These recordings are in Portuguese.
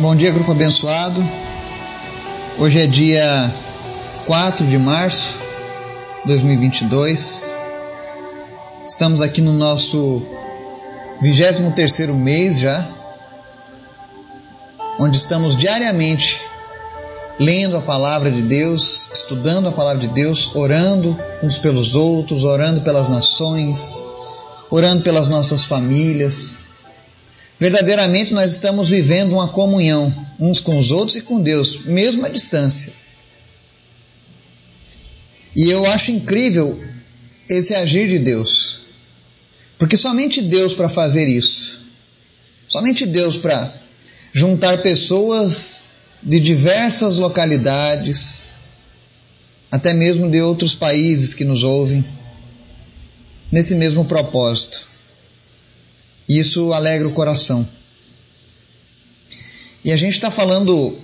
Bom dia, grupo abençoado. Hoje é dia 4 de março de 2022. Estamos aqui no nosso 23 mês já, onde estamos diariamente lendo a palavra de Deus, estudando a palavra de Deus, orando uns pelos outros, orando pelas nações, orando pelas nossas famílias, Verdadeiramente nós estamos vivendo uma comunhão uns com os outros e com Deus, mesmo à distância. E eu acho incrível esse agir de Deus. Porque somente Deus para fazer isso. Somente Deus para juntar pessoas de diversas localidades, até mesmo de outros países que nos ouvem, nesse mesmo propósito e isso alegra o coração. E a gente está falando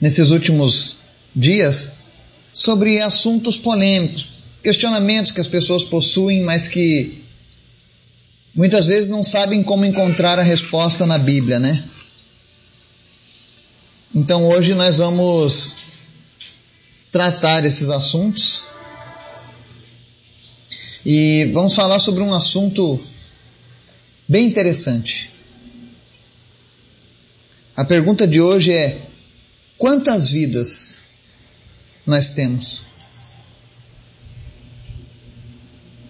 nesses últimos dias sobre assuntos polêmicos, questionamentos que as pessoas possuem, mas que muitas vezes não sabem como encontrar a resposta na Bíblia, né? Então hoje nós vamos tratar esses assuntos e vamos falar sobre um assunto bem interessante. A pergunta de hoje é: quantas vidas nós temos?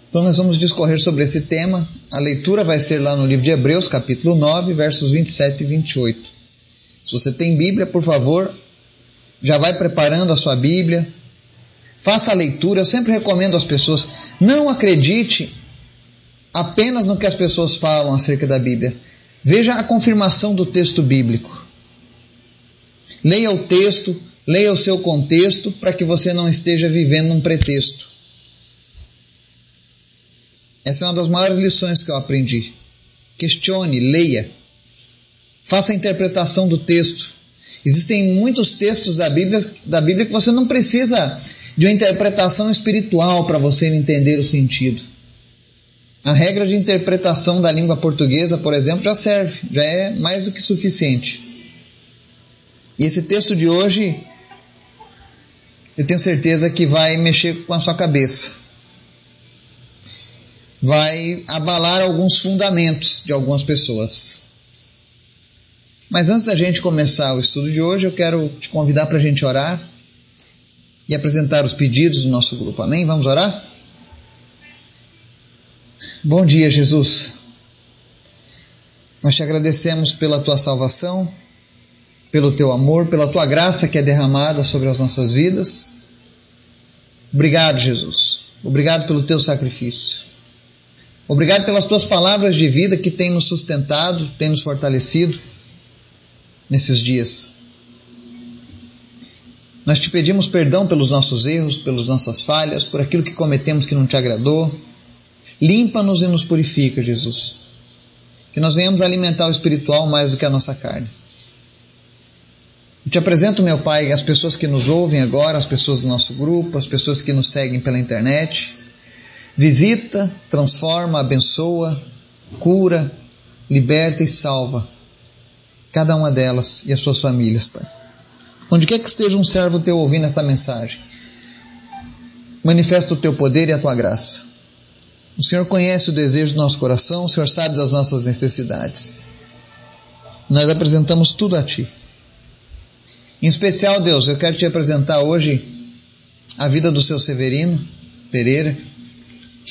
Então nós vamos discorrer sobre esse tema. A leitura vai ser lá no livro de Hebreus, capítulo 9, versos 27 e 28. Se você tem Bíblia, por favor, já vai preparando a sua Bíblia. Faça a leitura. Eu sempre recomendo às pessoas: não acredite apenas no que as pessoas falam acerca da Bíblia. Veja a confirmação do texto bíblico. Leia o texto, leia o seu contexto, para que você não esteja vivendo um pretexto. Essa é uma das maiores lições que eu aprendi. Questione, leia. Faça a interpretação do texto. Existem muitos textos da Bíblia, da Bíblia que você não precisa de uma interpretação espiritual para você entender o sentido. A regra de interpretação da língua portuguesa, por exemplo, já serve, já é mais do que suficiente. E esse texto de hoje, eu tenho certeza que vai mexer com a sua cabeça. Vai abalar alguns fundamentos de algumas pessoas. Mas antes da gente começar o estudo de hoje, eu quero te convidar para a gente orar e apresentar os pedidos do nosso grupo. Amém? Vamos orar? Bom dia, Jesus. Nós te agradecemos pela tua salvação, pelo teu amor, pela tua graça que é derramada sobre as nossas vidas. Obrigado, Jesus. Obrigado pelo teu sacrifício. Obrigado pelas tuas palavras de vida que têm nos sustentado, têm nos fortalecido nesses dias. Nós te pedimos perdão pelos nossos erros, pelas nossas falhas, por aquilo que cometemos que não te agradou. Limpa-nos e nos purifica, Jesus. Que nós venhamos alimentar o espiritual mais do que a nossa carne. Eu te apresento, meu Pai, as pessoas que nos ouvem agora, as pessoas do nosso grupo, as pessoas que nos seguem pela internet. Visita, transforma, abençoa, cura, liberta e salva cada uma delas e as suas famílias, Pai. Onde quer que esteja um servo teu ouvindo esta mensagem, manifesta o teu poder e a tua graça. O Senhor conhece o desejo do nosso coração, o Senhor sabe das nossas necessidades. Nós apresentamos tudo a Ti. Em especial, Deus, eu quero te apresentar hoje a vida do seu Severino Pereira.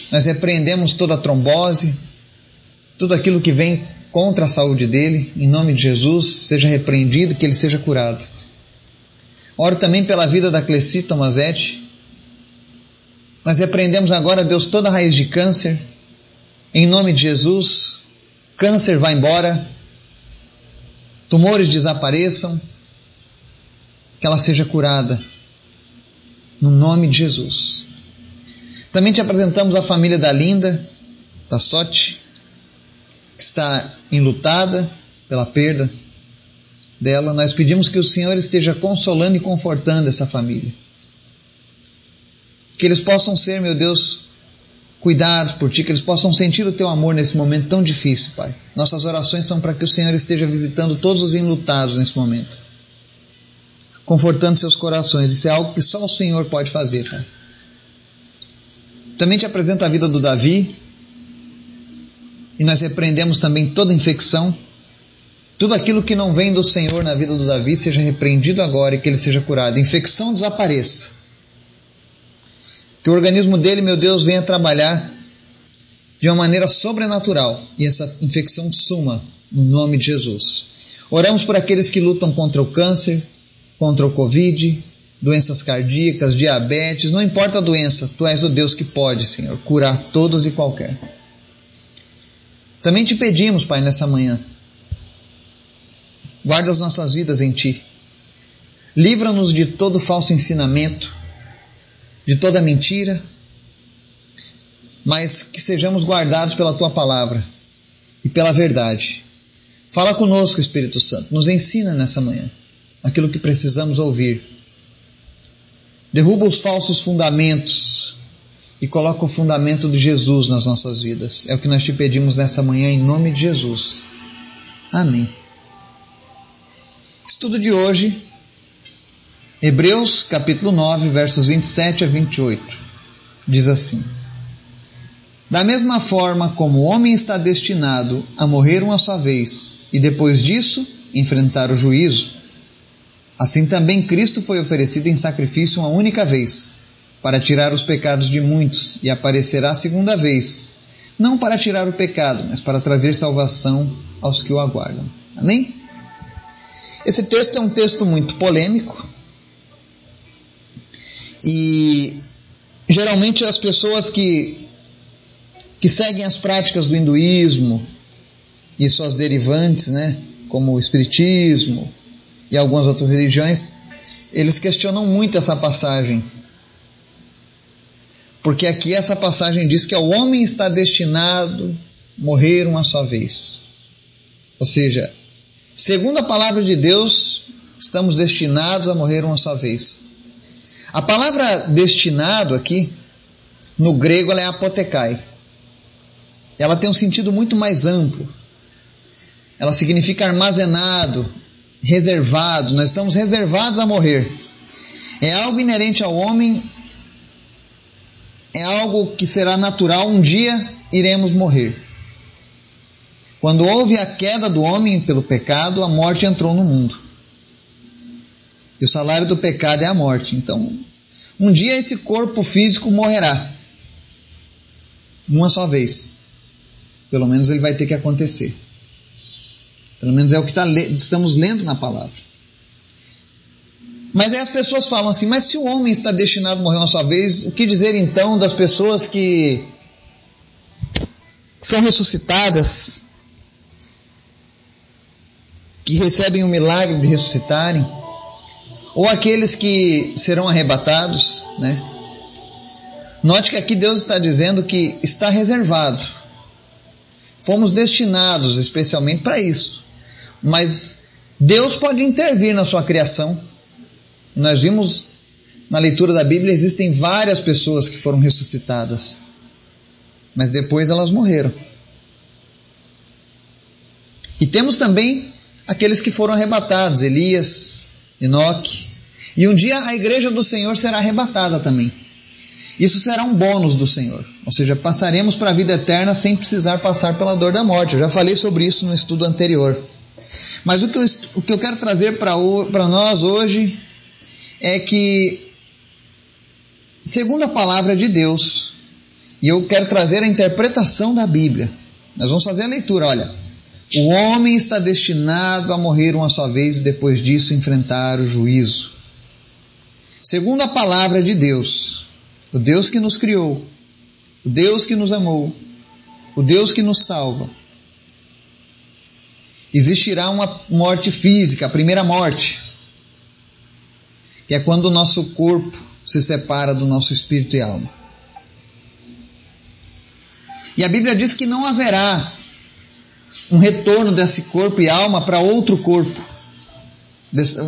Nós repreendemos toda a trombose, tudo aquilo que vem contra a saúde dele, em nome de Jesus, seja repreendido, que ele seja curado. Oro também pela vida da Clecita Tomazetti, nós repreendemos agora, Deus, toda raiz de câncer. Em nome de Jesus, câncer vá embora, tumores desapareçam, que ela seja curada. No nome de Jesus. Também te apresentamos a família da Linda, da Sote, que está enlutada pela perda dela. Nós pedimos que o Senhor esteja consolando e confortando essa família. Que eles possam ser, meu Deus, cuidados por ti, que eles possam sentir o teu amor nesse momento tão difícil, Pai. Nossas orações são para que o Senhor esteja visitando todos os enlutados nesse momento, confortando seus corações. Isso é algo que só o Senhor pode fazer, Pai. Também te apresento a vida do Davi, e nós repreendemos também toda infecção. Tudo aquilo que não vem do Senhor na vida do Davi seja repreendido agora e que ele seja curado. Infecção desapareça. Que o organismo dele, meu Deus, venha trabalhar de uma maneira sobrenatural e essa infecção suma no nome de Jesus. Oramos por aqueles que lutam contra o câncer, contra o Covid, doenças cardíacas, diabetes, não importa a doença, tu és o Deus que pode, Senhor, curar todos e qualquer. Também te pedimos, Pai, nessa manhã, guarda as nossas vidas em Ti. Livra-nos de todo falso ensinamento, de toda mentira, mas que sejamos guardados pela Tua palavra e pela verdade. Fala conosco, Espírito Santo, nos ensina nessa manhã aquilo que precisamos ouvir. Derruba os falsos fundamentos e coloca o fundamento de Jesus nas nossas vidas. É o que nós te pedimos nessa manhã, em nome de Jesus. Amém. Estudo de hoje, Hebreus capítulo 9, versos 27 a 28. Diz assim: Da mesma forma como o homem está destinado a morrer uma só vez e depois disso enfrentar o juízo, assim também Cristo foi oferecido em sacrifício uma única vez para tirar os pecados de muitos, e aparecerá segunda vez, não para tirar o pecado, mas para trazer salvação aos que o aguardam. Amém? Esse texto é um texto muito polêmico e geralmente as pessoas que, que seguem as práticas do hinduísmo e suas derivantes, né, como o espiritismo e algumas outras religiões, eles questionam muito essa passagem porque aqui essa passagem diz que o homem está destinado a morrer uma só vez. Ou seja, segundo a palavra de Deus, estamos destinados a morrer uma só vez. A palavra destinado aqui, no grego, ela é apotekai. Ela tem um sentido muito mais amplo. Ela significa armazenado, reservado. Nós estamos reservados a morrer. É algo inerente ao homem é algo que será natural, um dia iremos morrer. Quando houve a queda do homem pelo pecado, a morte entrou no mundo. E o salário do pecado é a morte. Então, um dia esse corpo físico morrerá. Uma só vez. Pelo menos ele vai ter que acontecer. Pelo menos é o que tá, estamos lendo na palavra. Mas aí as pessoas falam assim: mas se o homem está destinado a morrer uma só vez, o que dizer então das pessoas que são ressuscitadas, que recebem o milagre de ressuscitarem, ou aqueles que serão arrebatados, né? Note que aqui Deus está dizendo que está reservado. Fomos destinados especialmente para isso. Mas Deus pode intervir na sua criação nós vimos na leitura da Bíblia existem várias pessoas que foram ressuscitadas, mas depois elas morreram. E temos também aqueles que foram arrebatados, Elias, Enoque. E um dia a igreja do Senhor será arrebatada também. Isso será um bônus do Senhor, ou seja, passaremos para a vida eterna sem precisar passar pela dor da morte. Eu já falei sobre isso no estudo anterior. Mas o que eu, o que eu quero trazer para nós hoje é que, segundo a palavra de Deus, e eu quero trazer a interpretação da Bíblia, nós vamos fazer a leitura, olha. O homem está destinado a morrer uma só vez e depois disso enfrentar o juízo. Segundo a palavra de Deus, o Deus que nos criou, o Deus que nos amou, o Deus que nos salva, existirá uma morte física, a primeira morte que é quando o nosso corpo se separa do nosso espírito e alma. E a Bíblia diz que não haverá um retorno desse corpo e alma para outro corpo,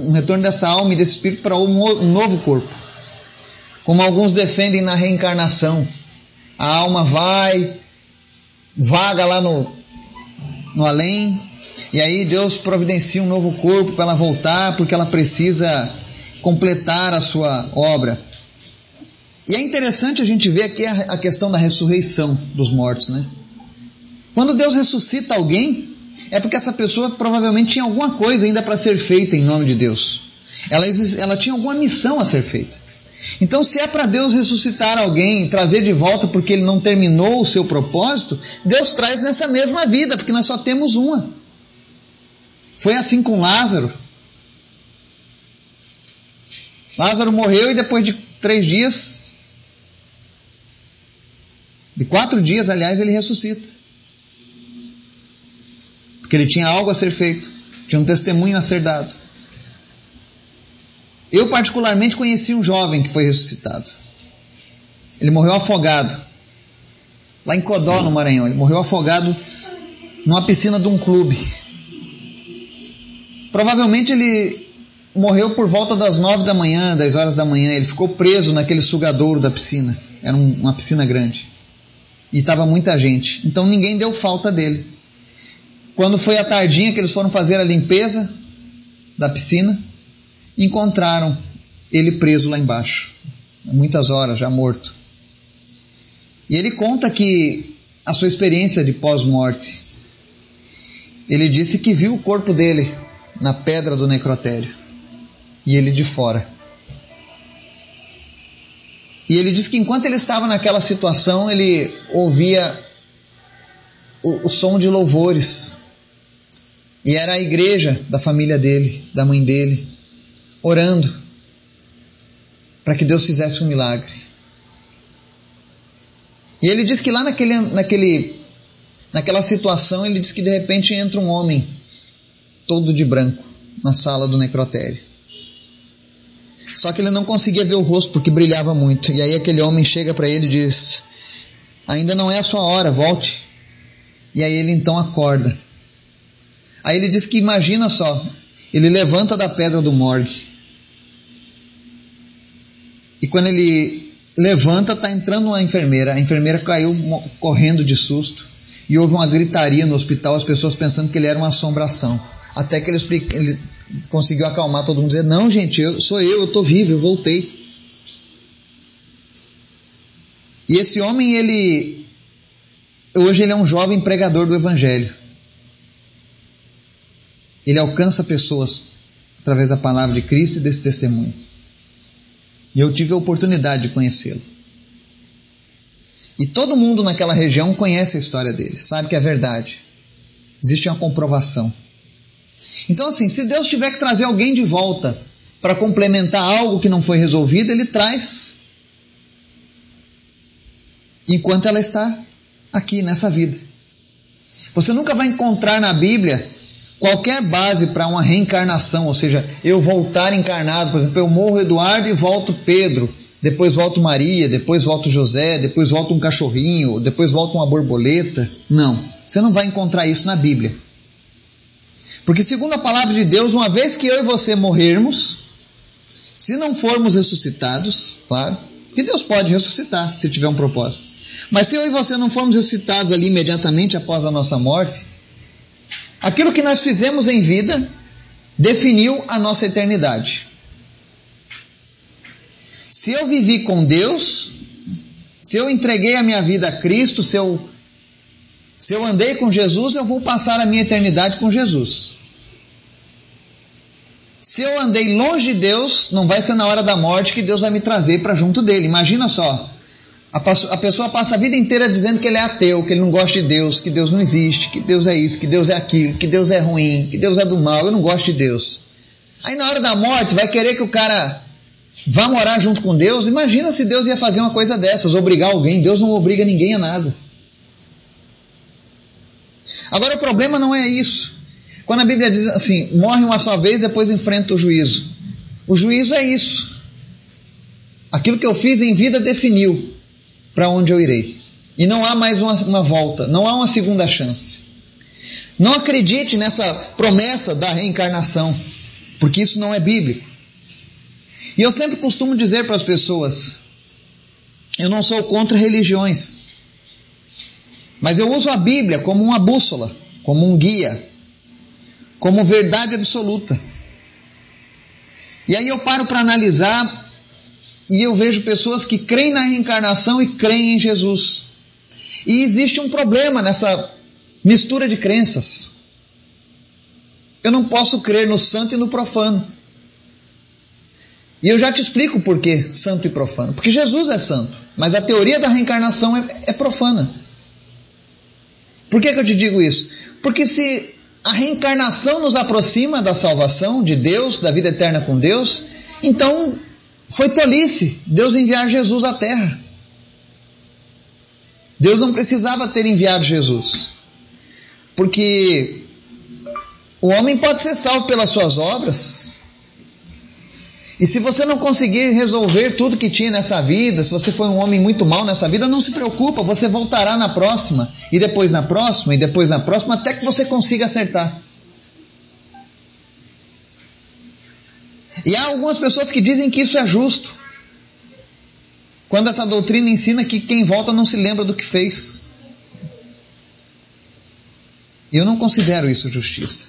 um retorno dessa alma e desse espírito para um novo corpo. Como alguns defendem na reencarnação, a alma vai, vaga lá no, no além, e aí Deus providencia um novo corpo para ela voltar, porque ela precisa completar a sua obra. E é interessante a gente ver aqui a questão da ressurreição dos mortos, né? Quando Deus ressuscita alguém, é porque essa pessoa provavelmente tinha alguma coisa ainda para ser feita em nome de Deus. Ela, ela tinha alguma missão a ser feita. Então, se é para Deus ressuscitar alguém, trazer de volta porque ele não terminou o seu propósito, Deus traz nessa mesma vida, porque nós só temos uma. Foi assim com Lázaro. Lázaro morreu e depois de três dias, de quatro dias, aliás, ele ressuscita. Porque ele tinha algo a ser feito, tinha um testemunho a ser dado. Eu, particularmente, conheci um jovem que foi ressuscitado. Ele morreu afogado. Lá em Codó, no Maranhão. Ele morreu afogado numa piscina de um clube. Provavelmente ele morreu por volta das nove da manhã, dez horas da manhã. Ele ficou preso naquele sugadouro da piscina. Era uma piscina grande. E estava muita gente. Então ninguém deu falta dele. Quando foi a tardinha que eles foram fazer a limpeza da piscina, encontraram ele preso lá embaixo, muitas horas já morto. E ele conta que a sua experiência de pós-morte, ele disse que viu o corpo dele na pedra do necrotério e ele de fora. E ele disse que enquanto ele estava naquela situação, ele ouvia o, o som de louvores. E era a igreja da família dele, da mãe dele, orando para que Deus fizesse um milagre. E ele diz que lá naquele, naquele, naquela situação, ele diz que de repente entra um homem todo de branco na sala do necrotério. Só que ele não conseguia ver o rosto porque brilhava muito. E aí aquele homem chega para ele e diz: Ainda não é a sua hora, volte. E aí ele então acorda. Aí ele diz que imagina só, ele levanta da pedra do morgue e quando ele levanta, está entrando uma enfermeira. A enfermeira caiu correndo de susto. E houve uma gritaria no hospital, as pessoas pensando que ele era uma assombração. Até que ele, ele conseguiu acalmar todo mundo, dizer: Não, gente, eu, sou eu, eu estou vivo, eu voltei. E esse homem, ele. Hoje ele é um jovem pregador do Evangelho. Ele alcança pessoas através da palavra de Cristo e desse testemunho. E eu tive a oportunidade de conhecê-lo. E todo mundo naquela região conhece a história dele, sabe que é verdade. Existe uma comprovação. Então, assim, se Deus tiver que trazer alguém de volta para complementar algo que não foi resolvido, Ele traz. Enquanto ela está aqui nessa vida. Você nunca vai encontrar na Bíblia qualquer base para uma reencarnação, ou seja, eu voltar encarnado, por exemplo, eu morro Eduardo e volto Pedro, depois volto Maria, depois volto José, depois volto um cachorrinho, depois volto uma borboleta. Não, você não vai encontrar isso na Bíblia. Porque, segundo a palavra de Deus, uma vez que eu e você morrermos, se não formos ressuscitados, claro, que Deus pode ressuscitar se tiver um propósito. Mas se eu e você não formos ressuscitados ali imediatamente após a nossa morte, Aquilo que nós fizemos em vida definiu a nossa eternidade. Se eu vivi com Deus, se eu entreguei a minha vida a Cristo, se eu, se eu andei com Jesus, eu vou passar a minha eternidade com Jesus. Se eu andei longe de Deus, não vai ser na hora da morte que Deus vai me trazer para junto dele. Imagina só. A pessoa passa a vida inteira dizendo que ele é ateu, que ele não gosta de Deus, que Deus não existe, que Deus é isso, que Deus é aquilo, que Deus é ruim, que Deus é do mal, eu não gosto de Deus. Aí na hora da morte vai querer que o cara vá morar junto com Deus. Imagina se Deus ia fazer uma coisa dessas, obrigar alguém. Deus não obriga ninguém a nada. Agora o problema não é isso. Quando a Bíblia diz assim, morre uma só vez, depois enfrenta o juízo. O juízo é isso. Aquilo que eu fiz em vida definiu para onde eu irei. E não há mais uma, uma volta, não há uma segunda chance. Não acredite nessa promessa da reencarnação, porque isso não é bíblico. E eu sempre costumo dizer para as pessoas: eu não sou contra religiões. Mas eu uso a Bíblia como uma bússola, como um guia, como verdade absoluta. E aí eu paro para analisar e eu vejo pessoas que creem na reencarnação e creem em Jesus. E existe um problema nessa mistura de crenças. Eu não posso crer no santo e no profano. E eu já te explico por que santo e profano. Porque Jesus é santo, mas a teoria da reencarnação é, é profana. Por que, que eu te digo isso? Porque se a reencarnação nos aproxima da salvação de Deus, da vida eterna com Deus, então foi tolice Deus enviar Jesus à terra. Deus não precisava ter enviado Jesus. Porque o homem pode ser salvo pelas suas obras. E se você não conseguir resolver tudo que tinha nessa vida, se você foi um homem muito mal nessa vida, não se preocupa, você voltará na próxima, e depois na próxima, e depois na próxima, até que você consiga acertar. E há algumas pessoas que dizem que isso é justo. Quando essa doutrina ensina que quem volta não se lembra do que fez. Eu não considero isso justiça.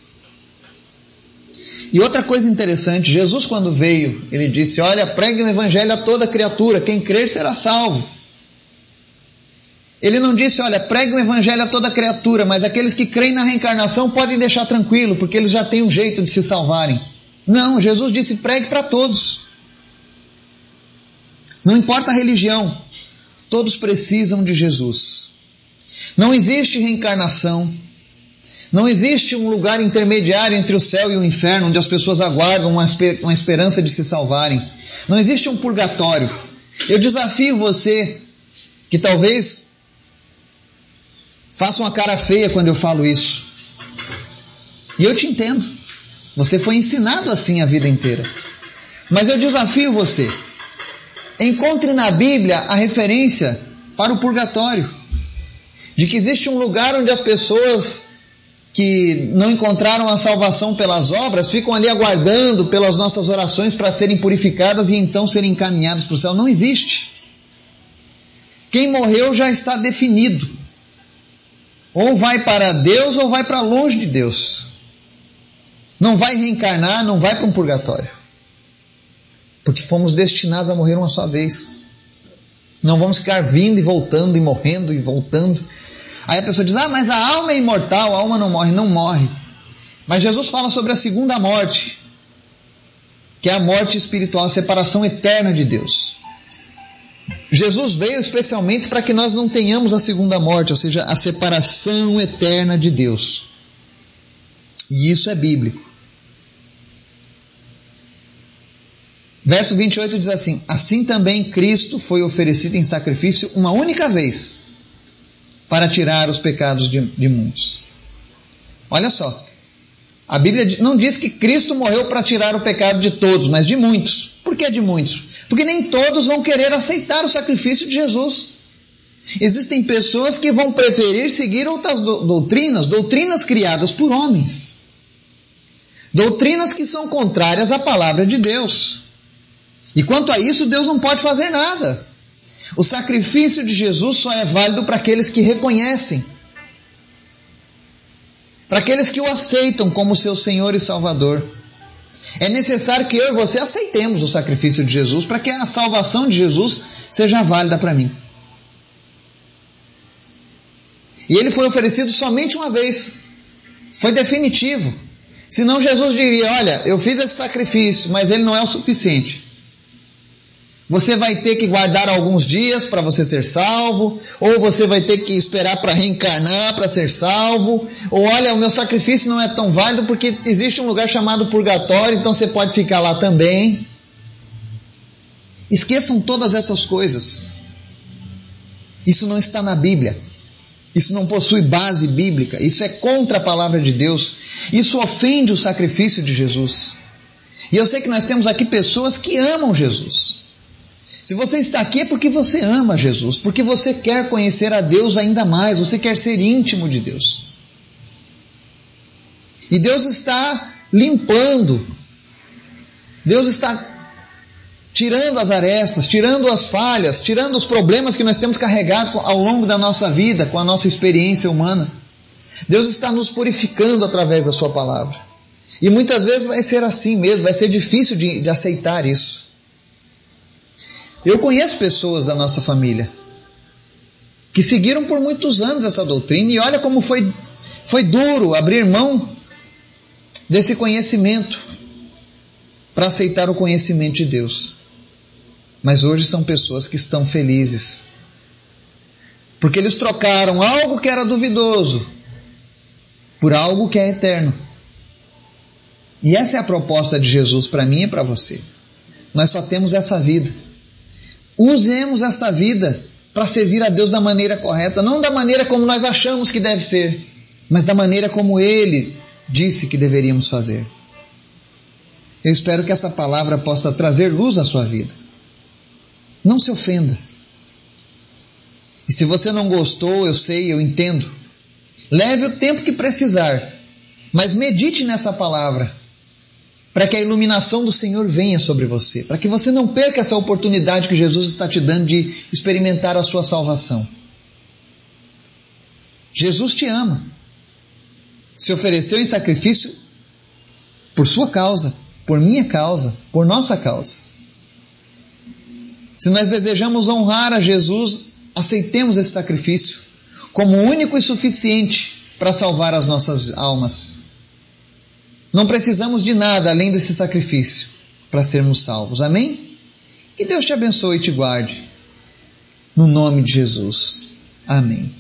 E outra coisa interessante, Jesus quando veio, ele disse: "Olha, pregue o evangelho a toda criatura, quem crer será salvo". Ele não disse, olha, pregue o evangelho a toda criatura, mas aqueles que creem na reencarnação podem deixar tranquilo, porque eles já têm um jeito de se salvarem. Não, Jesus disse: pregue para todos. Não importa a religião, todos precisam de Jesus. Não existe reencarnação, não existe um lugar intermediário entre o céu e o inferno, onde as pessoas aguardam uma, esperança de se salvarem. Não existe um purgatório. Eu desafio você que talvez faça uma cara feia quando eu falo isso. E eu te entendo. Você foi ensinado assim a vida inteira. Mas eu desafio você. Encontre na Bíblia a referência para o purgatório. De que existe um lugar onde as pessoas que não encontraram a salvação pelas obras ficam ali aguardando pelas nossas orações para serem purificadas e então serem encaminhadas para o céu. Não existe. Quem morreu já está definido. Ou vai para Deus ou vai para longe de Deus. Não vai reencarnar, não vai para um purgatório. Porque fomos destinados a morrer uma só vez. Não vamos ficar vindo e voltando e morrendo e voltando. Aí a pessoa diz: Ah, mas a alma é imortal, a alma não morre. Não morre. Mas Jesus fala sobre a segunda morte, que é a morte espiritual, a separação eterna de Deus. Jesus veio especialmente para que nós não tenhamos a segunda morte, ou seja, a separação eterna de Deus. E isso é bíblico. Verso 28 diz assim: Assim também Cristo foi oferecido em sacrifício uma única vez para tirar os pecados de, de muitos. Olha só, a Bíblia não diz que Cristo morreu para tirar o pecado de todos, mas de muitos. Por que de muitos? Porque nem todos vão querer aceitar o sacrifício de Jesus. Existem pessoas que vão preferir seguir outras doutrinas, doutrinas criadas por homens. Doutrinas que são contrárias à palavra de Deus. E quanto a isso, Deus não pode fazer nada. O sacrifício de Jesus só é válido para aqueles que reconhecem, para aqueles que o aceitam como seu Senhor e Salvador. É necessário que eu e você aceitemos o sacrifício de Jesus para que a salvação de Jesus seja válida para mim. E ele foi oferecido somente uma vez, foi definitivo. Senão Jesus diria: Olha, eu fiz esse sacrifício, mas ele não é o suficiente. Você vai ter que guardar alguns dias para você ser salvo, ou você vai ter que esperar para reencarnar para ser salvo, ou olha, o meu sacrifício não é tão válido porque existe um lugar chamado purgatório, então você pode ficar lá também. Esqueçam todas essas coisas. Isso não está na Bíblia. Isso não possui base bíblica. Isso é contra a palavra de Deus. Isso ofende o sacrifício de Jesus. E eu sei que nós temos aqui pessoas que amam Jesus. Se você está aqui é porque você ama Jesus, porque você quer conhecer a Deus ainda mais, você quer ser íntimo de Deus. E Deus está limpando, Deus está tirando as arestas, tirando as falhas, tirando os problemas que nós temos carregado ao longo da nossa vida, com a nossa experiência humana. Deus está nos purificando através da Sua palavra. E muitas vezes vai ser assim mesmo, vai ser difícil de, de aceitar isso. Eu conheço pessoas da nossa família que seguiram por muitos anos essa doutrina e olha como foi, foi duro abrir mão desse conhecimento para aceitar o conhecimento de Deus. Mas hoje são pessoas que estão felizes. Porque eles trocaram algo que era duvidoso por algo que é eterno. E essa é a proposta de Jesus para mim e para você. Nós só temos essa vida. Usemos esta vida para servir a Deus da maneira correta, não da maneira como nós achamos que deve ser, mas da maneira como Ele disse que deveríamos fazer. Eu espero que essa palavra possa trazer luz à sua vida. Não se ofenda. E se você não gostou, eu sei, eu entendo. Leve o tempo que precisar, mas medite nessa palavra, para que a iluminação do Senhor venha sobre você, para que você não perca essa oportunidade que Jesus está te dando de experimentar a sua salvação. Jesus te ama, se ofereceu em sacrifício por sua causa, por minha causa, por nossa causa. Se nós desejamos honrar a Jesus, aceitemos esse sacrifício como único e suficiente para salvar as nossas almas. Não precisamos de nada além desse sacrifício para sermos salvos. Amém? Que Deus te abençoe e te guarde. No nome de Jesus. Amém.